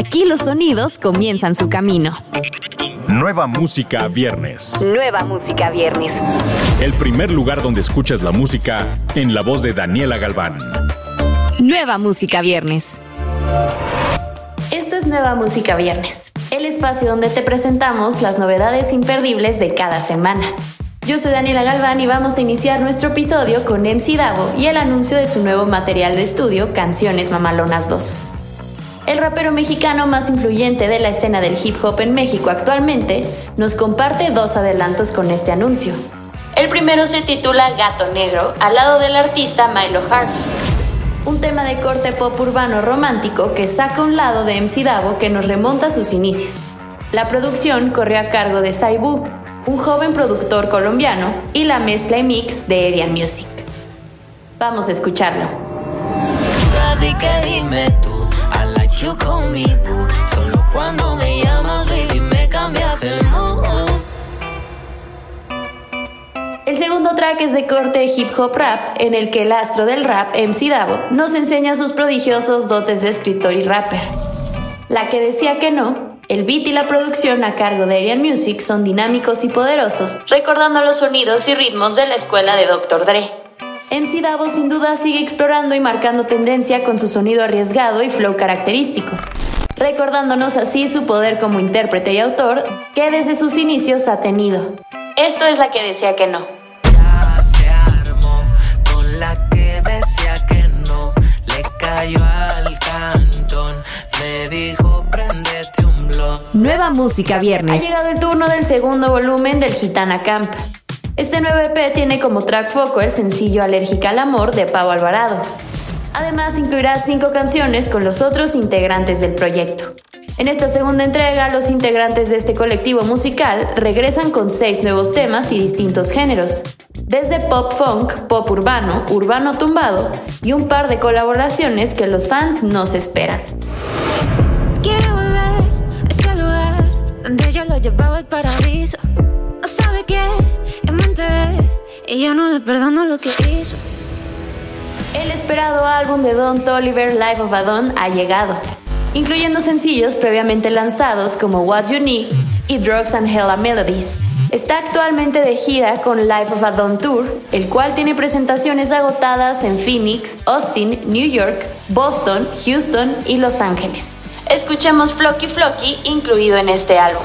Aquí los sonidos comienzan su camino. Nueva música viernes. Nueva música viernes. El primer lugar donde escuchas la música en la voz de Daniela Galván. Nueva música viernes. Esto es Nueva Música Viernes, el espacio donde te presentamos las novedades imperdibles de cada semana. Yo soy Daniela Galván y vamos a iniciar nuestro episodio con MC Davo y el anuncio de su nuevo material de estudio, Canciones Mamalonas 2. El rapero mexicano más influyente de la escena del hip hop en México actualmente nos comparte dos adelantos con este anuncio. El primero se titula Gato Negro, al lado del artista Milo Harvey. Un tema de corte pop urbano romántico que saca un lado de MC Davo que nos remonta a sus inicios. La producción corrió a cargo de Saibu, un joven productor colombiano, y la mezcla y mix de Arian Music. Vamos a escucharlo. El. El segundo track es de corte hip hop rap, en el que el astro del rap, MC Davo, nos enseña sus prodigiosos dotes de escritor y rapper. La que decía que no, el beat y la producción a cargo de Arian Music son dinámicos y poderosos, recordando los sonidos y ritmos de la escuela de Dr. Dre. MC Davo sin duda sigue explorando y marcando tendencia con su sonido arriesgado y flow característico, recordándonos así su poder como intérprete y autor que desde sus inicios ha tenido. Esto es la que decía que no. Ya se armó con la que decía que no. Le cayó al cantón. Me dijo, prendete un blog. Nueva música Ha viernes. llegado el turno del segundo volumen del Gitana Camp. Este nuevo EP tiene como track foco el sencillo Alérgica al Amor de Pau Alvarado. Además incluirá cinco canciones con los otros integrantes del proyecto. En esta segunda entrega, los integrantes de este colectivo musical regresan con seis nuevos temas y distintos géneros, desde pop funk, pop urbano, urbano tumbado y un par de colaboraciones que los fans no se esperan. Volver a ese lugar donde yo lo llevaba al paraíso. Sabe qué, no le lo que hizo. El esperado álbum de Don Toliver Life of Adon ha llegado, incluyendo sencillos previamente lanzados como What You Need y Drugs and Hella Melodies. Está actualmente de gira con Life of Adon Tour, el cual tiene presentaciones agotadas en Phoenix, Austin, New York, Boston, Houston y Los Ángeles. Escuchemos Flocky Flocky incluido en este álbum.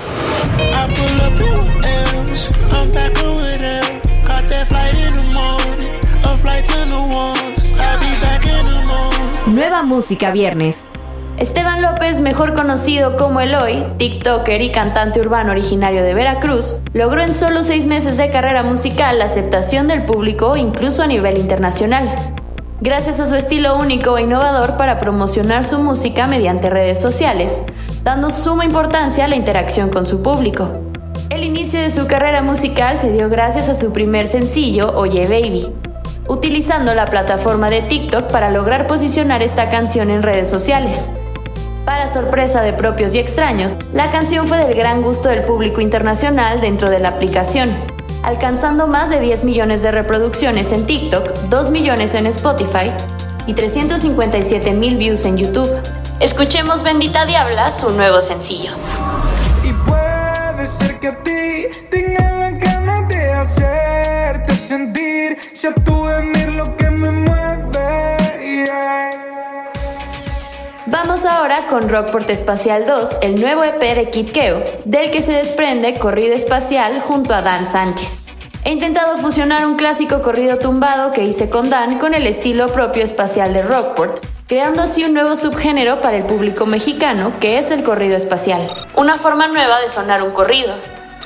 Nueva música viernes. Esteban López, mejor conocido como Eloy, TikToker y cantante urbano originario de Veracruz, logró en solo seis meses de carrera musical la aceptación del público incluso a nivel internacional. Gracias a su estilo único e innovador para promocionar su música mediante redes sociales, dando suma importancia a la interacción con su público. El inicio de su carrera musical se dio gracias a su primer sencillo, Oye Baby, utilizando la plataforma de TikTok para lograr posicionar esta canción en redes sociales. Para sorpresa de propios y extraños, la canción fue del gran gusto del público internacional dentro de la aplicación, alcanzando más de 10 millones de reproducciones en TikTok, 2 millones en Spotify y 357 mil views en YouTube. Escuchemos Bendita Diabla, su nuevo sencillo. Vamos ahora con Rockport Espacial 2, el nuevo EP de Kid Keo, del que se desprende Corrido Espacial junto a Dan Sánchez. He intentado fusionar un clásico corrido tumbado que hice con Dan con el estilo propio espacial de Rockport, creando así un nuevo subgénero para el público mexicano que es el corrido espacial. Una forma nueva de sonar un corrido.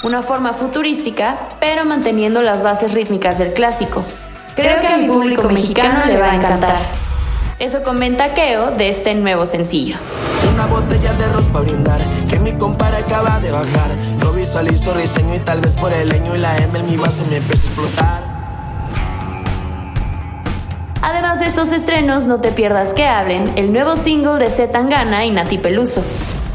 Una forma futurística, pero manteniendo las bases rítmicas del clásico. Creo que a mi público mexicano le va a encantar. Eso comenta Keo de este nuevo sencillo. Una botella de arroz para brindar Que mi compadre acaba de bajar Lo visualizo risueño y tal vez por el leño Y la M en mi vaso me empieza a explotar Además de estos estrenos, no te pierdas que hablen el nuevo single de Z Tangana y Nati Peluso.